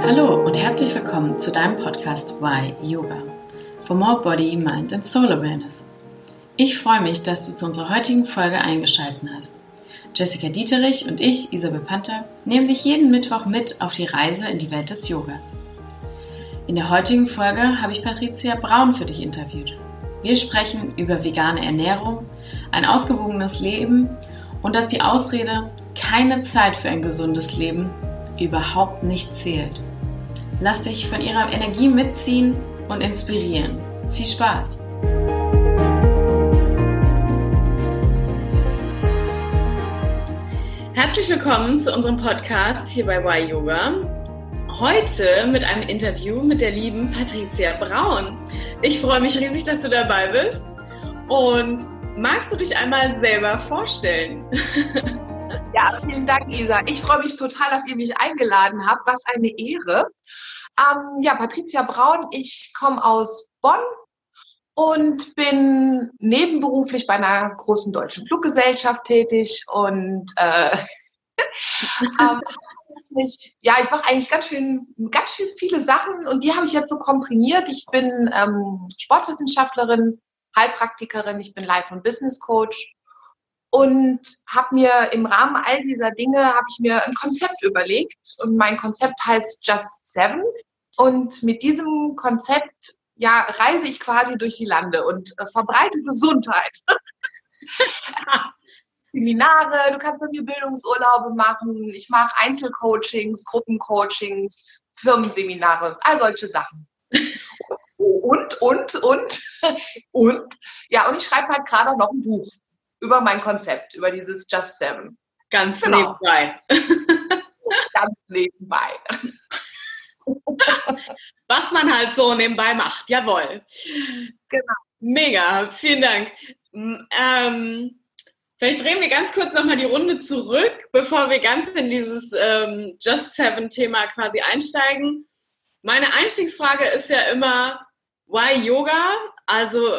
Hallo und herzlich willkommen zu deinem Podcast Why Yoga for More Body, Mind and Soul Awareness. Ich freue mich, dass du zu unserer heutigen Folge eingeschaltet hast. Jessica Dieterich und ich, Isabel Panther, nehmen dich jeden Mittwoch mit auf die Reise in die Welt des Yogas. In der heutigen Folge habe ich Patricia Braun für dich interviewt. Wir sprechen über vegane Ernährung, ein ausgewogenes Leben und dass die Ausrede keine Zeit für ein gesundes Leben überhaupt nicht zählt. Lass dich von ihrer Energie mitziehen und inspirieren. Viel Spaß! Herzlich willkommen zu unserem Podcast hier bei Y Yoga. Heute mit einem Interview mit der lieben Patricia Braun. Ich freue mich riesig, dass du dabei bist. Und magst du dich einmal selber vorstellen? Ja, vielen Dank, Isa. Ich freue mich total, dass ihr mich eingeladen habt. Was eine Ehre. Ähm, ja, Patricia Braun, ich komme aus Bonn und bin nebenberuflich bei einer großen deutschen Fluggesellschaft tätig und äh, ähm, ja, ich mache eigentlich ganz schön, ganz schön viele Sachen und die habe ich jetzt so komprimiert. Ich bin ähm, Sportwissenschaftlerin, Heilpraktikerin, ich bin Life- und Business Coach und habe mir im Rahmen all dieser Dinge habe ich mir ein Konzept überlegt und mein Konzept heißt Just Seven und mit diesem Konzept ja reise ich quasi durch die Lande und äh, verbreite Gesundheit. Seminare, du kannst bei mir Bildungsurlaube machen, ich mache Einzelcoachings, Gruppencoachings, Firmenseminare, all solche Sachen. Und, und, und, und, ja, und ich schreibe halt gerade noch ein Buch über mein Konzept, über dieses Just Seven. Ganz genau. nebenbei. Ganz nebenbei. Was man halt so nebenbei macht, jawohl. Genau. Mega, vielen Dank. Ähm, vielleicht drehen wir ganz kurz nochmal die Runde zurück, bevor wir ganz in dieses ähm, Just Seven-Thema quasi einsteigen. Meine Einstiegsfrage ist ja immer, why Yoga? Also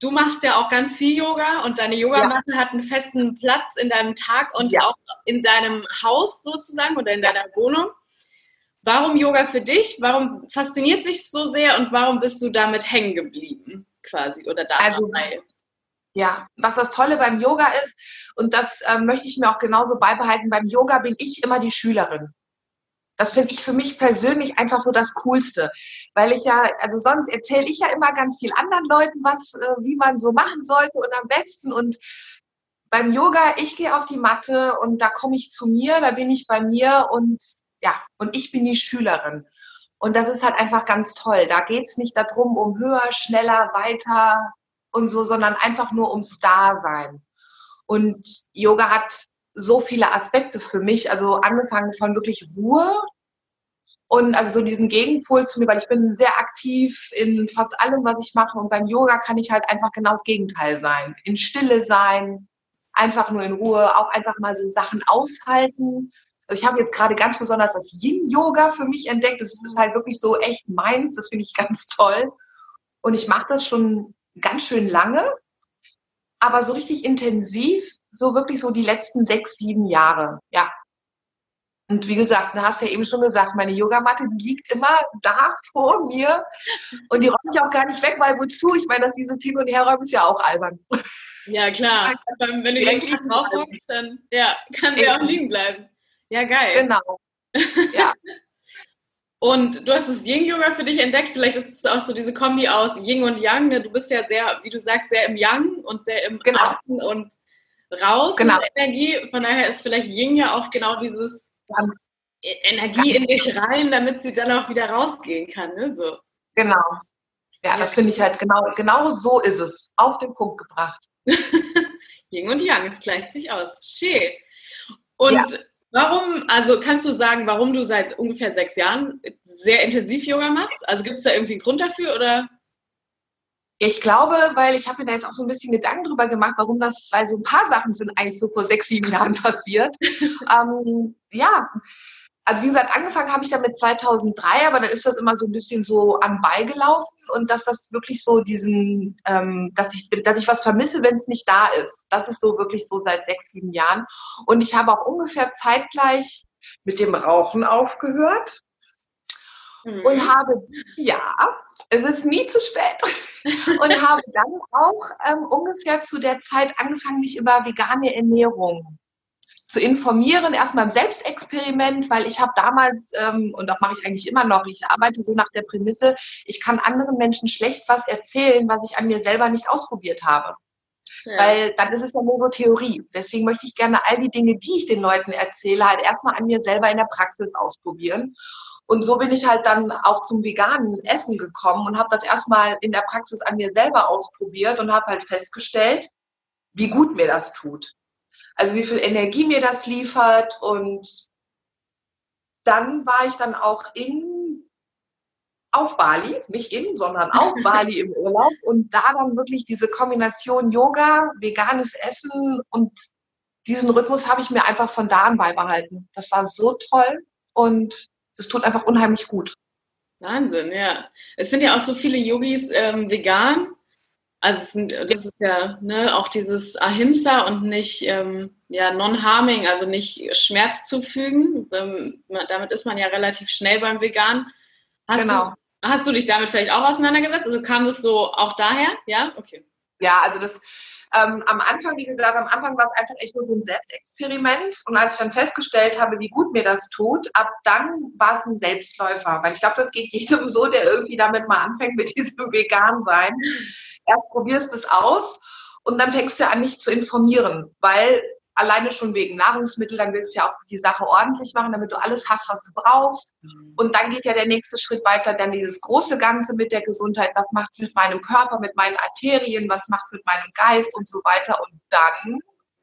du machst ja auch ganz viel Yoga und deine Yogamatte ja. hat einen festen Platz in deinem Tag und ja. auch in deinem Haus sozusagen oder in deiner Wohnung. Warum Yoga für dich? Warum fasziniert sich so sehr und warum bist du damit hängen geblieben quasi oder dabei? Also, ja, was das Tolle beim Yoga ist und das äh, möchte ich mir auch genauso beibehalten, beim Yoga bin ich immer die Schülerin. Das finde ich für mich persönlich einfach so das Coolste, weil ich ja, also sonst erzähle ich ja immer ganz viel anderen Leuten was, äh, wie man so machen sollte und am besten und beim Yoga, ich gehe auf die Matte und da komme ich zu mir, da bin ich bei mir und ja, und ich bin die Schülerin. Und das ist halt einfach ganz toll. Da geht es nicht darum, um höher, schneller, weiter und so, sondern einfach nur ums Dasein. Und Yoga hat so viele Aspekte für mich. Also angefangen von wirklich Ruhe und also so diesen Gegenpol zu mir, weil ich bin sehr aktiv in fast allem, was ich mache. Und beim Yoga kann ich halt einfach genau das Gegenteil sein. In Stille sein, einfach nur in Ruhe, auch einfach mal so Sachen aushalten. Also ich habe jetzt gerade ganz besonders das Yin-Yoga für mich entdeckt. Das ist halt wirklich so echt meins. Das finde ich ganz toll. Und ich mache das schon ganz schön lange, aber so richtig intensiv so wirklich so die letzten sechs, sieben Jahre, ja. Und wie gesagt, du hast ja eben schon gesagt, meine Yogamatte, die liegt immer da vor mir und die räume ich auch gar nicht weg, weil wozu? Ich meine, dass dieses Hin- und Herräumen ist ja auch albern. Ja, klar. Wenn du direkt drauf guckst, dann ja, kann sie auch liegen bleiben. Ja, geil. Genau. Ja. Und du hast das Yin-Yoga für dich entdeckt. Vielleicht ist es auch so diese Kombi aus Yin und Yang. Ne? Du bist ja sehr, wie du sagst, sehr im Yang und sehr im genau. Außen und raus genau. mit Energie. Von daher ist vielleicht Yin ja auch genau dieses ja. Energie in dich rein, damit sie dann auch wieder rausgehen kann. Ne? So. Genau. Ja, ja. das finde ich halt genau, genau so ist es. Auf den Punkt gebracht. Yin und Yang, es gleicht sich aus. Schön. Und ja. Warum, also kannst du sagen, warum du seit ungefähr sechs Jahren sehr intensiv Yoga machst? Also gibt es da irgendwie einen Grund dafür oder? Ich glaube, weil ich habe mir da jetzt auch so ein bisschen Gedanken drüber gemacht, warum das, weil so ein paar Sachen sind eigentlich so vor sechs, sieben Jahren passiert. ähm, ja, also wie gesagt, angefangen habe ich damit 2003, aber dann ist das immer so ein bisschen so am Beigelaufen und dass das wirklich so diesen, ähm, dass ich, dass ich was vermisse, wenn es nicht da ist. Das ist so wirklich so seit sechs, sieben Jahren. Und ich habe auch ungefähr zeitgleich mit dem Rauchen aufgehört mhm. und habe, ja, es ist nie zu spät und habe dann auch ähm, ungefähr zu der Zeit angefangen, mich über vegane Ernährung zu informieren, erstmal im Selbstexperiment, weil ich habe damals, ähm, und das mache ich eigentlich immer noch, ich arbeite so nach der Prämisse, ich kann anderen Menschen schlecht was erzählen, was ich an mir selber nicht ausprobiert habe. Ja. Weil dann ist es ja nur so Theorie. Deswegen möchte ich gerne all die Dinge, die ich den Leuten erzähle, halt erstmal an mir selber in der Praxis ausprobieren. Und so bin ich halt dann auch zum veganen Essen gekommen und habe das erstmal in der Praxis an mir selber ausprobiert und habe halt festgestellt, wie gut mir das tut. Also wie viel Energie mir das liefert. Und dann war ich dann auch in auf Bali, nicht in, sondern auf Bali im Urlaub und da dann wirklich diese Kombination Yoga, veganes Essen und diesen Rhythmus habe ich mir einfach von da an beibehalten. Das war so toll und das tut einfach unheimlich gut. Wahnsinn, ja. Es sind ja auch so viele Yogis ähm, vegan. Also das ist ja ne, auch dieses Ahimsa und nicht ähm, ja, Non-Harming, also nicht Schmerz zufügen. Ähm, damit ist man ja relativ schnell beim Vegan. Hast genau. Du, hast du dich damit vielleicht auch auseinandergesetzt? Also kam das so auch daher? Ja, okay. Ja, also das ähm, am Anfang, wie gesagt, am Anfang war es einfach echt nur so ein Selbstexperiment. Und als ich dann festgestellt habe, wie gut mir das tut, ab dann war es ein Selbstläufer. Weil ich glaube, das geht jedem so, der irgendwie damit mal anfängt mit diesem Vegan-Sein. Erst probierst du es aus und dann fängst du an, dich zu informieren. Weil alleine schon wegen Nahrungsmittel, dann willst du ja auch die Sache ordentlich machen, damit du alles hast, was du brauchst. Mhm. Und dann geht ja der nächste Schritt weiter, dann dieses große Ganze mit der Gesundheit. Was macht es mit meinem Körper, mit meinen Arterien? Was macht es mit meinem Geist und so weiter? Und dann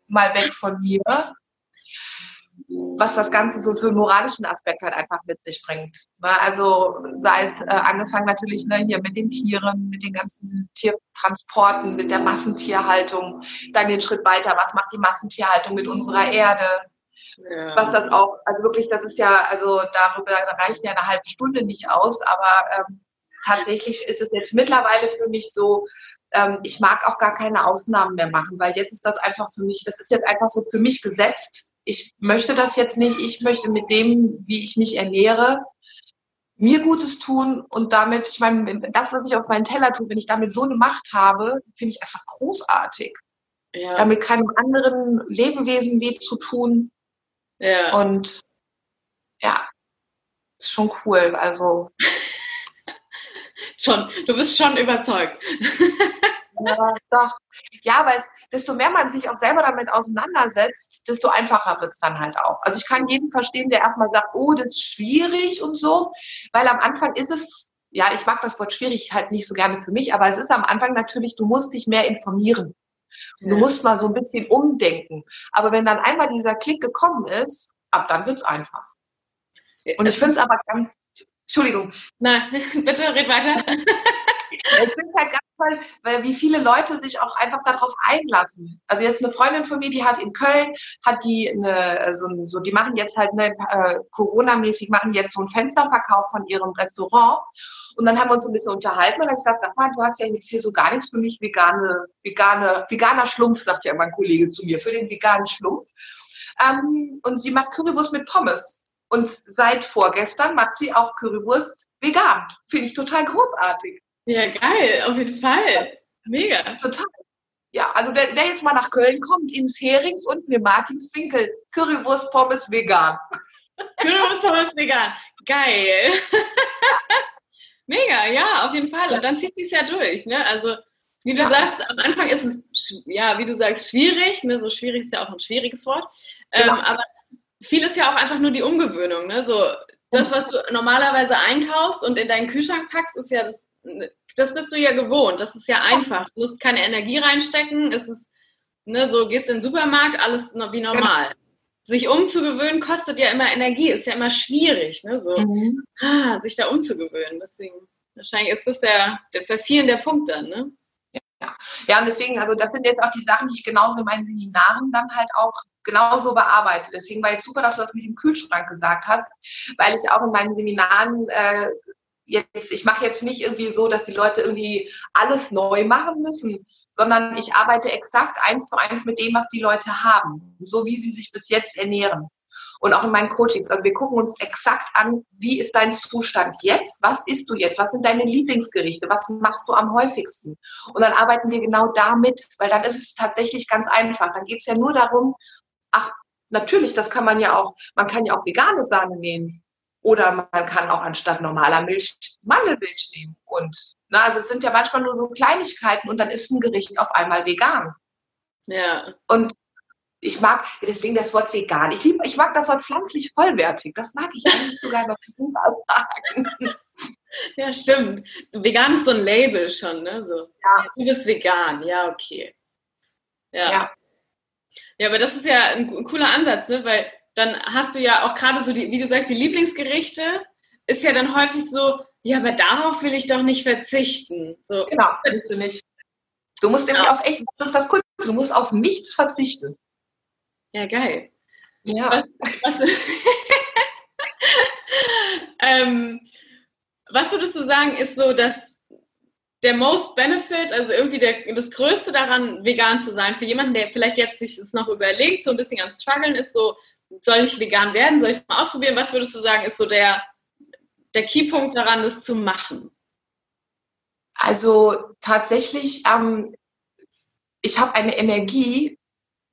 mal weg von mir was das Ganze so für einen moralischen Aspekt halt einfach mit sich bringt. Ne? Also sei es äh, angefangen natürlich ne, hier mit den Tieren, mit den ganzen Tiertransporten, mit der Massentierhaltung, dann den Schritt weiter, was macht die Massentierhaltung mit unserer Erde? Ja. Was das auch, also wirklich, das ist ja, also darüber da reicht ja eine halbe Stunde nicht aus, aber ähm, tatsächlich ist es jetzt mittlerweile für mich so, ähm, ich mag auch gar keine Ausnahmen mehr machen, weil jetzt ist das einfach für mich, das ist jetzt einfach so für mich gesetzt ich möchte das jetzt nicht, ich möchte mit dem, wie ich mich ernähre, mir Gutes tun und damit, ich meine, das, was ich auf meinen Teller tue, wenn ich damit so eine Macht habe, finde ich einfach großartig. Ja. Damit keinem anderen Lebewesen weh zu tun. Ja. Und ja, ist schon cool. Also. schon, du bist schon überzeugt. ja, doch. Ja, weil es, desto mehr man sich auch selber damit auseinandersetzt, desto einfacher wird es dann halt auch. Also ich kann jeden verstehen, der erstmal sagt, oh, das ist schwierig und so, weil am Anfang ist es, ja, ich mag das Wort schwierig halt nicht so gerne für mich, aber es ist am Anfang natürlich, du musst dich mehr informieren. Ja. Du musst mal so ein bisschen umdenken. Aber wenn dann einmal dieser Klick gekommen ist, ab dann wird es einfach. Und ich finde es aber ganz, Entschuldigung. Nein, bitte red weiter. Ich finde halt ganz toll, weil wie viele Leute sich auch einfach darauf einlassen. Also jetzt eine Freundin von mir, die hat in Köln, hat die eine, so, so die machen jetzt halt eine, äh, Corona-mäßig, machen jetzt so einen Fensterverkauf von ihrem Restaurant. Und dann haben wir uns ein bisschen unterhalten und dann habe ich gesagt, sag mal, du hast ja jetzt hier so gar nichts für mich vegane, vegane, veganer Schlumpf, sagt ja mein Kollege zu mir, für den veganen Schlumpf. Ähm, und sie macht Currywurst mit Pommes. Und seit vorgestern macht sie auch Currywurst vegan. Finde ich total großartig. Ja, geil, auf jeden Fall. Mega. Total. Ja, also wer, wer, jetzt mal nach Köln kommt, ins Herings und in Martinswinkel, Currywurst Pommes vegan. Currywurst Pommes vegan. Geil. Mega, ja, auf jeden Fall. Und dann zieht sich ja durch, ne? Also, wie du ja. sagst, am Anfang ist es, ja, wie du sagst, schwierig, ne? So schwierig ist ja auch ein schwieriges Wort. Ähm, genau. aber viel ist ja auch einfach nur die Umgewöhnung, ne? So, das, was du normalerweise einkaufst und in deinen Kühlschrank packst, ist ja das das bist du ja gewohnt. Das ist ja einfach. Du musst keine Energie reinstecken. Es ist, ne, so gehst in den Supermarkt, alles wie normal. Genau. Sich umzugewöhnen kostet ja immer Energie, ist ja immer schwierig, ne? So, mhm. ah, sich da umzugewöhnen. Deswegen, wahrscheinlich ist das der, der der Punkt dann, ne? Ja. ja, und deswegen, also das sind jetzt auch die Sachen, die ich genauso in meinen Seminaren dann halt auch genauso bearbeite. Deswegen war jetzt super, dass du das mit dem Kühlschrank gesagt hast, weil ich auch in meinen Seminaren äh, jetzt, ich mache jetzt nicht irgendwie so, dass die Leute irgendwie alles neu machen müssen, sondern ich arbeite exakt eins zu eins mit dem, was die Leute haben, so wie sie sich bis jetzt ernähren. und auch in meinen Coachings. Also wir gucken uns exakt an, wie ist dein Zustand jetzt? Was isst du jetzt? Was sind deine Lieblingsgerichte? Was machst du am häufigsten? Und dann arbeiten wir genau damit, weil dann ist es tatsächlich ganz einfach. Dann geht es ja nur darum, ach, natürlich, das kann man ja auch, man kann ja auch vegane Sahne nehmen. Oder man kann auch anstatt normaler Milch Mandelmilch nehmen. Und na, also es sind ja manchmal nur so Kleinigkeiten und dann ist ein Gericht auf einmal vegan. Ja. Und ich mag deswegen das Wort vegan. Ich, lieb, ich mag das Wort pflanzlich vollwertig. Das mag ich eigentlich sogar noch lieber sagen. Ja, stimmt. Vegan ist so ein Label schon, ne? So, ja. Du bist vegan, ja, okay. Ja. ja. Ja, aber das ist ja ein cooler Ansatz, ne? weil dann hast du ja auch gerade so die, wie du sagst, die Lieblingsgerichte ist ja dann häufig so, ja, aber darauf will ich doch nicht verzichten. So. Genau, willst du nicht. Du musst nämlich ja. auf echt, das ist das Kurze, du musst auf nichts verzichten. Ja, geil. Ja. Was, was, ähm, was würdest du sagen, ist so, dass der Most Benefit, also irgendwie der, das Größte daran, vegan zu sein, für jemanden, der vielleicht jetzt sich das noch überlegt, so ein bisschen am Struggeln ist, so, soll ich vegan werden, soll ich es mal ausprobieren? Was würdest du sagen, ist so der, der Keypunkt daran, das zu machen? Also tatsächlich, ähm, ich habe eine Energie,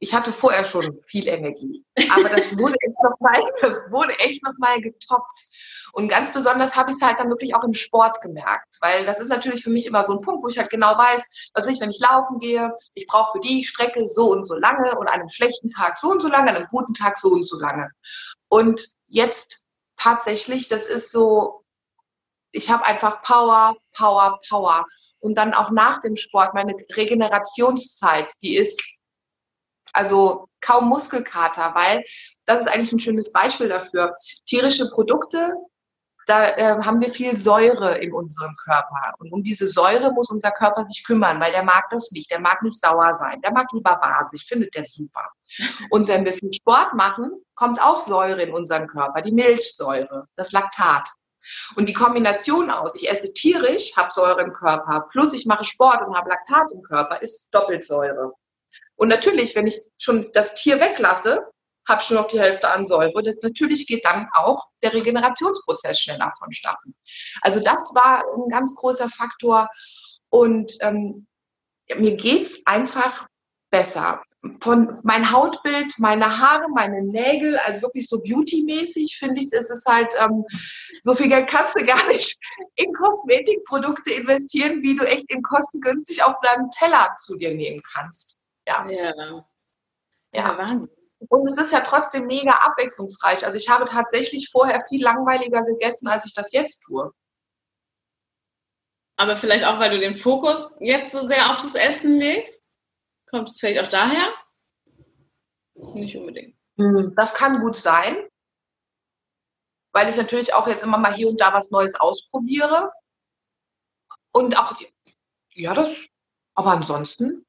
ich hatte vorher schon viel Energie, aber das wurde echt nochmal, das wurde echt noch mal getoppt. Und ganz besonders habe ich es halt dann wirklich auch im Sport gemerkt, weil das ist natürlich für mich immer so ein Punkt, wo ich halt genau weiß, dass ich, wenn ich laufen gehe, ich brauche für die Strecke so und so lange und an einem schlechten Tag so und so lange, an einem guten Tag so und so lange. Und jetzt tatsächlich, das ist so, ich habe einfach Power, Power, Power. Und dann auch nach dem Sport, meine Regenerationszeit, die ist also kaum Muskelkater, weil das ist eigentlich ein schönes Beispiel dafür. Tierische Produkte da äh, haben wir viel Säure in unserem Körper. Und um diese Säure muss unser Körper sich kümmern, weil der mag das nicht. Der mag nicht sauer sein. Der mag lieber basig, findet der super. Und wenn wir viel Sport machen, kommt auch Säure in unseren Körper, die Milchsäure, das Laktat. Und die Kombination aus, ich esse tierisch, habe Säure im Körper, plus ich mache Sport und habe Laktat im Körper, ist doppelt Säure. Und natürlich, wenn ich schon das Tier weglasse, habe schon noch die Hälfte an Säure. Das, natürlich geht dann auch der Regenerationsprozess schneller vonstatten. Also das war ein ganz großer Faktor. Und ähm, mir geht's einfach besser. Von mein Hautbild, meine Haare, meine Nägel, also wirklich so beauty-mäßig, finde ich, ist es halt, ähm, so viel Geld kannst du gar nicht in Kosmetikprodukte investieren, wie du echt in kostengünstig auf deinem Teller zu dir nehmen kannst. Ja. Ja, ja Wahnsinn. Und es ist ja trotzdem mega abwechslungsreich. Also ich habe tatsächlich vorher viel langweiliger gegessen, als ich das jetzt tue. Aber vielleicht auch, weil du den Fokus jetzt so sehr auf das Essen legst? Kommt es vielleicht auch daher? Nicht unbedingt. Hm, das kann gut sein, weil ich natürlich auch jetzt immer mal hier und da was Neues ausprobiere. Und auch, ja, das, aber ansonsten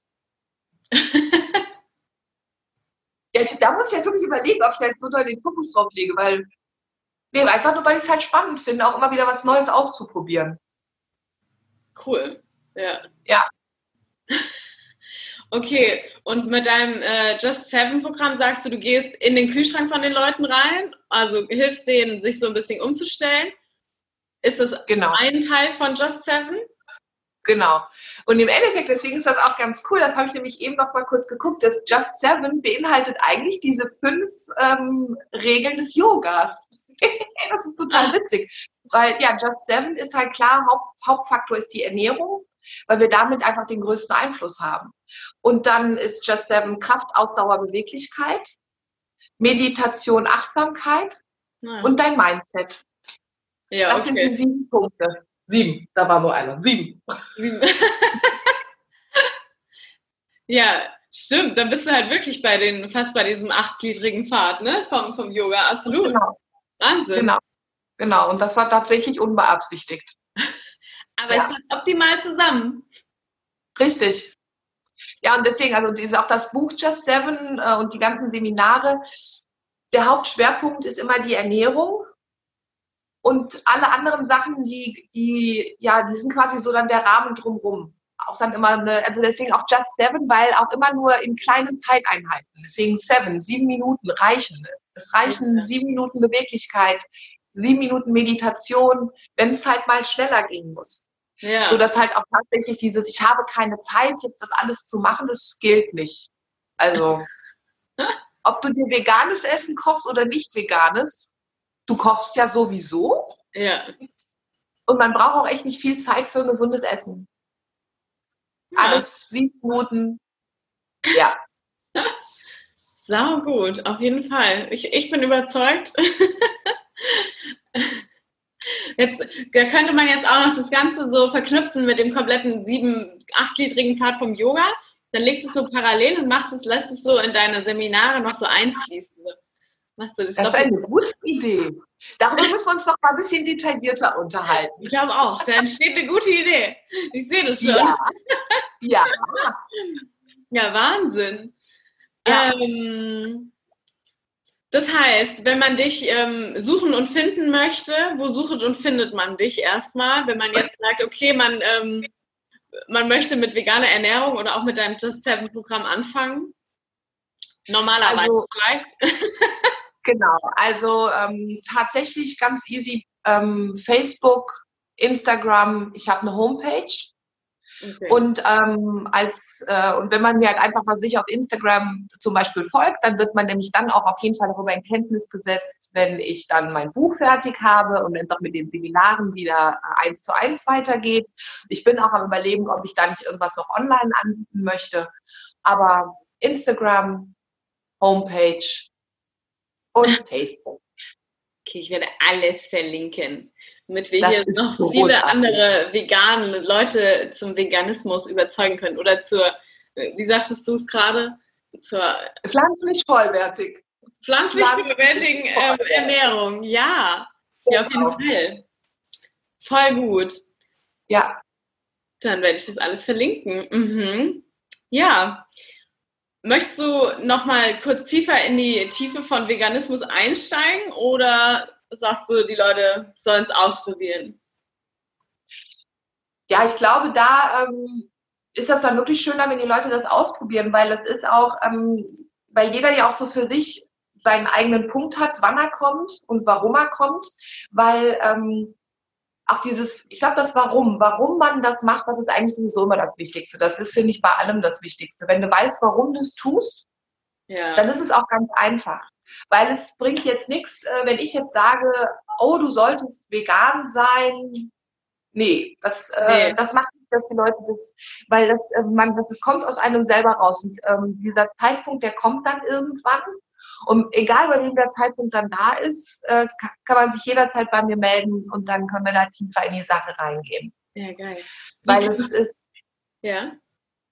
Ja, ich, da muss ich jetzt wirklich überlegen, ob ich da jetzt so doll den Fokus drauf lege, weil, nee, einfach nur, weil ich es halt spannend finde, auch immer wieder was Neues auszuprobieren. Cool, ja. Ja. Okay, und mit deinem äh, Just Seven Programm sagst du, du gehst in den Kühlschrank von den Leuten rein, also hilfst denen, sich so ein bisschen umzustellen. Ist das genau. ein Teil von Just Seven? Genau. Und im Endeffekt, deswegen ist das auch ganz cool, das habe ich nämlich eben noch mal kurz geguckt, das Just Seven beinhaltet eigentlich diese fünf ähm, Regeln des Yogas. das ist total ah. witzig. Weil ja, Just Seven ist halt klar, Haupt, Hauptfaktor ist die Ernährung, weil wir damit einfach den größten Einfluss haben. Und dann ist Just Seven Kraft, Ausdauer, Beweglichkeit, Meditation, Achtsamkeit ja. Ah. und dein Mindset. Ja, das okay. sind die sieben Punkte. Sieben, da war nur einer. Sieben. Sieben. ja, stimmt. Dann bist du halt wirklich bei den, fast bei diesem achtgliedrigen Pfad, ne? Vom, vom Yoga, absolut. Genau. Wahnsinn. Genau. Genau. Und das war tatsächlich unbeabsichtigt. Aber ja. es passt optimal zusammen. Richtig. Ja, und deswegen, also diese, auch das Buch Just Seven äh, und die ganzen Seminare, der Hauptschwerpunkt ist immer die Ernährung und alle anderen Sachen, die, die, ja, die sind quasi so dann der Rahmen drumherum. auch dann immer eine, also deswegen auch Just Seven, weil auch immer nur in kleinen Zeiteinheiten. Deswegen Seven, sieben Minuten reichen. Es reichen ja. sieben Minuten Beweglichkeit, sieben Minuten Meditation, wenn es halt mal schneller gehen muss. Ja. So dass halt auch tatsächlich dieses, ich habe keine Zeit, jetzt das alles zu machen, das gilt nicht. Also, ob du dir veganes Essen kochst oder nicht veganes, du kochst ja sowieso. Ja. Und man braucht auch echt nicht viel Zeit für ein gesundes Essen. Ja. Alles sieben Minuten. Ja. Sau gut, auf jeden Fall. Ich, ich bin überzeugt. Jetzt, da könnte man jetzt auch noch das Ganze so verknüpfen mit dem kompletten sieben, achtgliedrigen Pfad vom Yoga. Dann legst du es so parallel und machst es, lässt es so in deine Seminare noch so einfließen. Du das das ist eine gute Idee. Darüber müssen wir uns noch mal ein bisschen detaillierter unterhalten. Ich glaube auch. Da entsteht eine gute Idee. Ich sehe das schon. Ja. Ja, ja Wahnsinn. Ja. Ähm, das heißt, wenn man dich ähm, suchen und finden möchte, wo sucht und findet man dich erstmal? Wenn man jetzt sagt, okay, man, ähm, man möchte mit veganer Ernährung oder auch mit deinem Just Seven Programm anfangen? Normalerweise also, vielleicht. genau, also ähm, tatsächlich ganz easy ähm, Facebook, Instagram, ich habe eine Homepage Okay. Und ähm, als äh, und wenn man mir halt einfach mal sich auf Instagram zum Beispiel folgt, dann wird man nämlich dann auch auf jeden Fall darüber in Kenntnis gesetzt, wenn ich dann mein Buch fertig habe und wenn es auch mit den Seminaren wieder äh, eins zu eins weitergeht. Ich bin auch am überlegen, ob ich da nicht irgendwas noch online anbieten möchte. Aber Instagram, Homepage und Facebook. Okay, ich werde alles verlinken damit wir das hier noch so viele andere vegane Leute zum Veganismus überzeugen können. Oder zur, wie sagtest du es gerade? Zur pflanzlich vollwertig. Pflanzlich, vollwertigen äh, Ernährung, ja. Ja, auf jeden genau. Fall. Voll gut. Ja. Dann werde ich das alles verlinken. Mhm. Ja. Möchtest du noch mal kurz tiefer in die Tiefe von Veganismus einsteigen oder sagst du, die Leute sollen es ausprobieren? Ja, ich glaube, da ähm, ist das dann wirklich schöner, wenn die Leute das ausprobieren, weil es ist auch, ähm, weil jeder ja auch so für sich seinen eigenen Punkt hat, wann er kommt und warum er kommt, weil ähm, auch dieses, ich glaube, das Warum, warum man das macht, das ist eigentlich sowieso immer das Wichtigste. Das ist, finde ich, bei allem das Wichtigste. Wenn du weißt, warum du es tust, ja. dann ist es auch ganz einfach. Weil es bringt jetzt nichts, äh, wenn ich jetzt sage, oh, du solltest vegan sein. Nee, das, äh, nee. das macht nicht, dass die Leute das, weil das, äh, man, das, das kommt aus einem selber raus. Und ähm, dieser Zeitpunkt, der kommt dann irgendwann. Und egal, bei wem der Zeitpunkt dann da ist, äh, kann man sich jederzeit bei mir melden und dann können wir da tiefer in die Sache reingehen. Ja, geil. Weil es ist, ja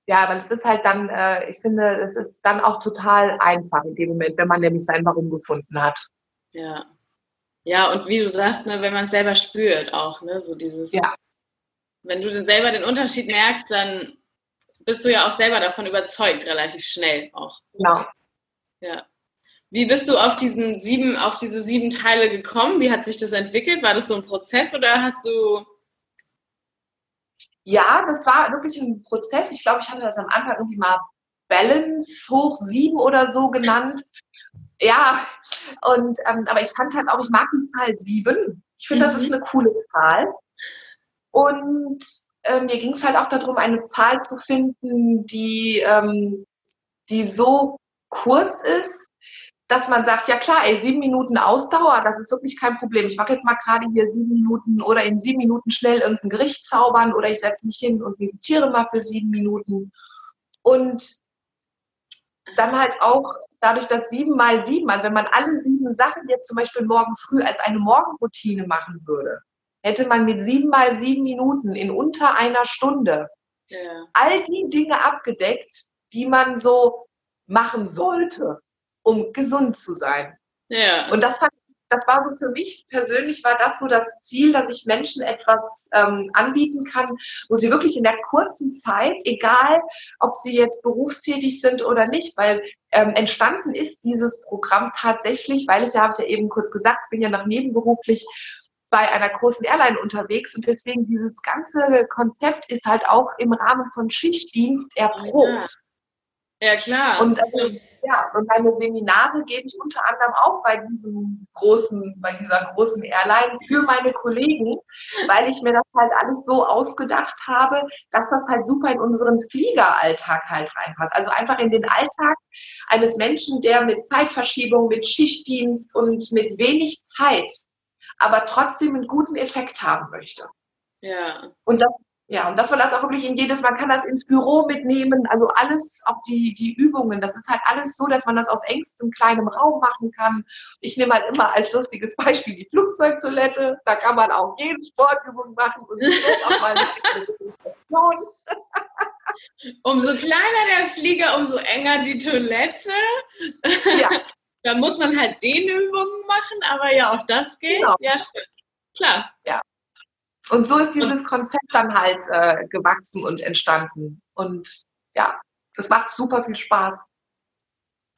ja, weil es ist halt dann, äh, ich finde, es ist dann auch total einfach in dem Moment, wenn man nämlich sein Warum gefunden hat. Ja. Ja, und wie du sagst, ne, wenn man es selber spürt auch, ne, so dieses. Ja. Wenn du selber den Unterschied merkst, dann bist du ja auch selber davon überzeugt, relativ schnell auch. Genau. Ja. Wie bist du auf diesen sieben, auf diese sieben Teile gekommen? Wie hat sich das entwickelt? War das so ein Prozess oder hast du ja, das war wirklich ein Prozess. Ich glaube, ich hatte das am Anfang irgendwie mal Balance hoch sieben oder so genannt. Ja, und ähm, aber ich fand halt auch, ich mag die Zahl sieben. Ich finde, mhm. das ist mhm. eine coole Zahl. Und äh, mir ging es halt auch darum, eine Zahl zu finden, die, ähm, die so kurz ist, dass man sagt, ja klar, ey, sieben Minuten Ausdauer, das ist wirklich kein Problem. Ich mache jetzt mal gerade hier sieben Minuten oder in sieben Minuten schnell irgendein Gericht zaubern oder ich setze mich hin und meditiere mal für sieben Minuten. Und dann halt auch dadurch, dass sieben mal sieben, also wenn man alle sieben Sachen jetzt zum Beispiel morgens früh als eine Morgenroutine machen würde, hätte man mit sieben mal sieben Minuten in unter einer Stunde ja. all die Dinge abgedeckt, die man so machen sollte um gesund zu sein. Ja. Und das fand das war so für mich persönlich war das so das Ziel, dass ich Menschen etwas ähm, anbieten kann, wo sie wirklich in der kurzen Zeit, egal ob sie jetzt berufstätig sind oder nicht, weil ähm, entstanden ist dieses Programm tatsächlich, weil ich ja, habe ich ja eben kurz gesagt, bin ja noch nebenberuflich bei einer großen Airline unterwegs und deswegen dieses ganze Konzept ist halt auch im Rahmen von Schichtdienst erprobt. Ja, klar. Und also, ja, und meine Seminare gebe ich unter anderem auch bei diesem großen, bei dieser großen Airline für meine Kollegen, weil ich mir das halt alles so ausgedacht habe, dass das halt super in unseren Fliegeralltag halt reinpasst. Also einfach in den Alltag eines Menschen, der mit Zeitverschiebung, mit Schichtdienst und mit wenig Zeit, aber trotzdem einen guten Effekt haben möchte. Ja. Und das ja, und dass man das auch wirklich in jedes, man kann das ins Büro mitnehmen, also alles, auch die, die Übungen, das ist halt alles so, dass man das auf engstem kleinem Raum machen kann. Ich nehme halt immer als lustiges Beispiel die Flugzeugtoilette, da kann man auch jede Sportübung machen und auch mal eine Umso kleiner der Flieger, umso enger die Toilette. Ja. da muss man halt Dehnübungen machen, aber ja, auch das geht. Genau. Ja, klar. Ja. Und so ist dieses Konzept dann halt äh, gewachsen und entstanden. Und ja, das macht super viel Spaß.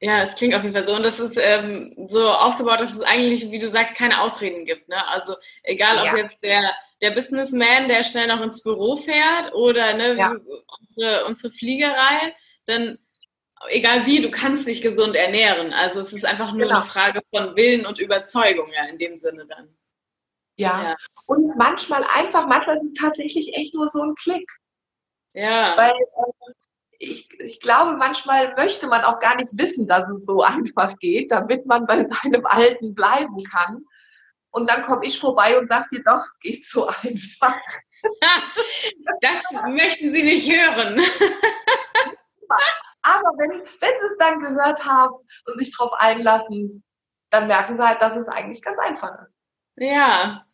Ja, es klingt auf jeden Fall so. Und das ist ähm, so aufgebaut, dass es eigentlich, wie du sagst, keine Ausreden gibt. Ne? Also egal, ob ja. jetzt der, der Businessman, der schnell noch ins Büro fährt oder ne, ja. unsere, unsere Fliegerei, dann egal wie, du kannst dich gesund ernähren. Also es ist einfach nur genau. eine Frage von Willen und Überzeugung ja in dem Sinne dann. Ja. ja. Und manchmal einfach, manchmal ist es tatsächlich echt nur so ein Klick. Ja. Weil äh, ich, ich glaube, manchmal möchte man auch gar nicht wissen, dass es so einfach geht, damit man bei seinem Alten bleiben kann. Und dann komme ich vorbei und sage dir doch, es geht so einfach. Das möchten Sie nicht hören. Aber wenn, wenn Sie es dann gehört haben und sich darauf einlassen, dann merken Sie halt, dass es eigentlich ganz einfach ist. Ja.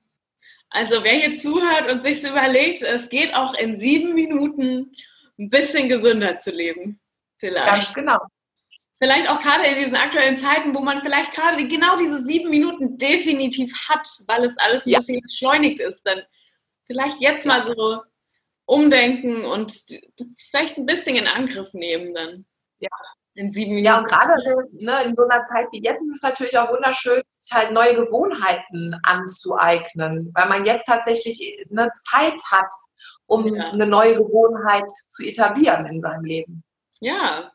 Also wer hier zuhört und sich so überlegt, es geht auch in sieben Minuten ein bisschen gesünder zu leben. Vielleicht. Ganz genau. Vielleicht auch gerade in diesen aktuellen Zeiten, wo man vielleicht gerade genau diese sieben Minuten definitiv hat, weil es alles ein ja. bisschen beschleunigt ist, dann vielleicht jetzt mal so umdenken und das vielleicht ein bisschen in Angriff nehmen dann. Ja, in sieben Minuten. Ja, und gerade ne, in so einer Zeit wie jetzt ist es natürlich auch wunderschön, sich halt neue Gewohnheiten anzueignen, weil man jetzt tatsächlich eine Zeit hat, um ja. eine neue Gewohnheit zu etablieren in seinem Leben. Ja.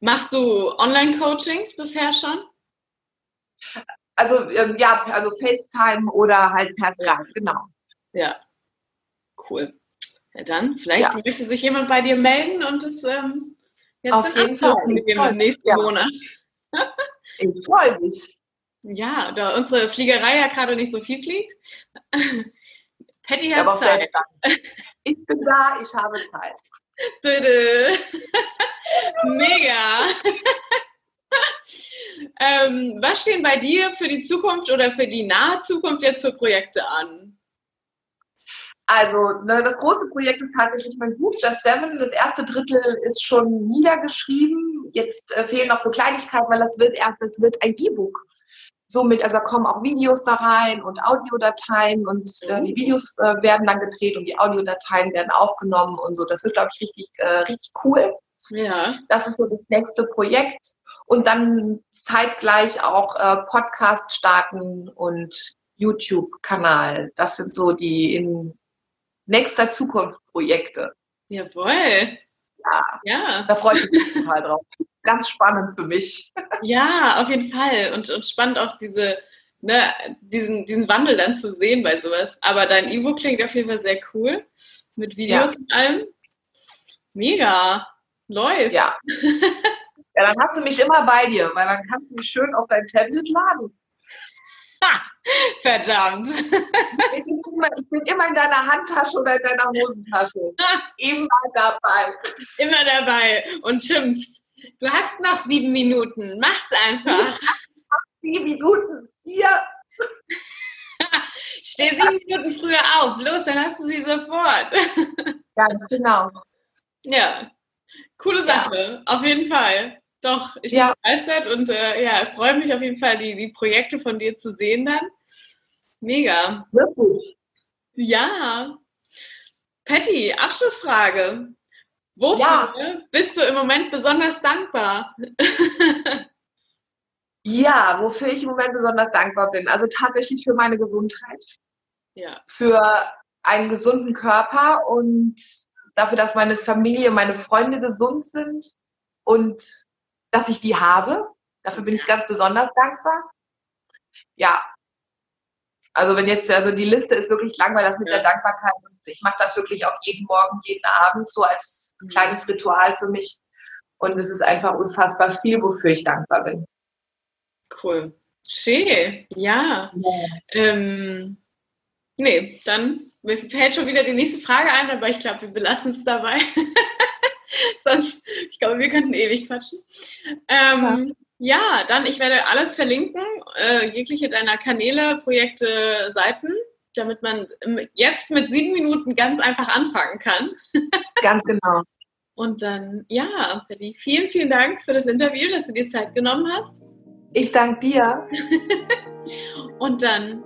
Machst du Online-Coachings bisher schon? Also ähm, ja, also FaceTime oder halt per Skype, genau. Ja, cool. Ja, dann, vielleicht ja. möchte sich jemand bei dir melden und es ähm, Jetzt Auf jeden Fall. Im nächsten ja. Monat. Ich freue mich. Ja, da unsere Fliegerei ja gerade nicht so viel fliegt. Patty hat Aber Zeit. Ich bin da, ich habe Zeit. Mega. ähm, was stehen bei dir für die Zukunft oder für die nahe Zukunft jetzt für Projekte an? Also, ne, das große Projekt ist tatsächlich mein Buch Just Seven. Das erste Drittel ist schon niedergeschrieben. Jetzt äh, fehlen noch so Kleinigkeiten, weil das wird erst, das wird ein E-Book. Somit, also kommen auch Videos da rein und Audiodateien und äh, die Videos äh, werden dann gedreht und die Audiodateien werden aufgenommen und so. Das wird, glaube ich, richtig, äh, richtig cool. Ja. Das ist so das nächste Projekt. Und dann zeitgleich auch äh, Podcast starten und YouTube-Kanal. Das sind so die in nächster Zukunft Projekte. Jawohl. Ja, ja. Da freue ich mich total drauf. Ganz spannend für mich. Ja, auf jeden Fall. Und, und spannend auch diese, ne, diesen, diesen Wandel dann zu sehen bei sowas. Aber dein E-Book klingt auf jeden Fall sehr cool. Mit Videos ja. und allem. Mega. Läuft. Ja. ja, dann hast du mich immer bei dir, weil dann kannst du mich schön auf dein Tablet laden. Ha, verdammt. Ich bin, immer, ich bin, immer, in deiner Handtasche oder in deiner Hosentasche. Immer dabei. Immer dabei und schimpfst. Du hast noch sieben Minuten. Mach's einfach. Sieben Minuten. Hier. Steh sieben Minuten früher auf. Los, dann hast du sie sofort. Ganz genau. Ja. Coole Sache. Ja. Auf jeden Fall. Doch, ich bin ja. begeistert und äh, ja, freue mich auf jeden Fall, die, die Projekte von dir zu sehen dann. Mega. Wirklich? Ja. Patty, Abschlussfrage. Wofür ja. bist du im Moment besonders dankbar? ja, wofür ich im Moment besonders dankbar bin. Also tatsächlich für meine Gesundheit. ja. für einen gesunden Körper und dafür, dass meine Familie, meine Freunde gesund sind und dass ich die habe. Dafür bin ich ganz besonders dankbar. Ja. Also wenn jetzt, also die Liste ist wirklich lang, weil das mit ja. der Dankbarkeit. Ich mache das wirklich auch jeden Morgen, jeden Abend so als mhm. kleines Ritual für mich. Und es ist einfach unfassbar viel, wofür ich dankbar bin. Cool. Schön, ja. ja. Ähm, nee, dann mir fällt schon wieder die nächste Frage ein, aber ich glaube, wir belassen es dabei. Sonst, ich glaube, wir könnten ewig quatschen. Ähm, ja. ja. dann, ich werde alles verlinken, äh, jegliche deiner Kanäle, Projekte, Seiten, damit man jetzt mit sieben Minuten ganz einfach anfangen kann. ganz genau. Und dann, ja, Betty, vielen, vielen Dank für das Interview, dass du dir Zeit genommen hast. Ich danke dir. Und dann,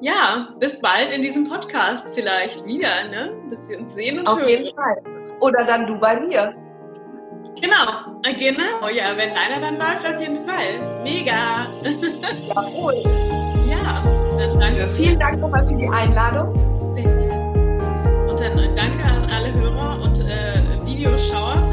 ja, bis bald in diesem Podcast vielleicht wieder, ne? Dass wir uns sehen und Auf hören. Auf jeden Fall. Oder dann du bei mir. Genau, genau. Ja, wenn deiner dann läuft, auf jeden Fall. Mega. Jawohl. Ja, dann danke. Vielen Dank nochmal für die Einladung. Und dann danke an alle Hörer und äh, Videoschauer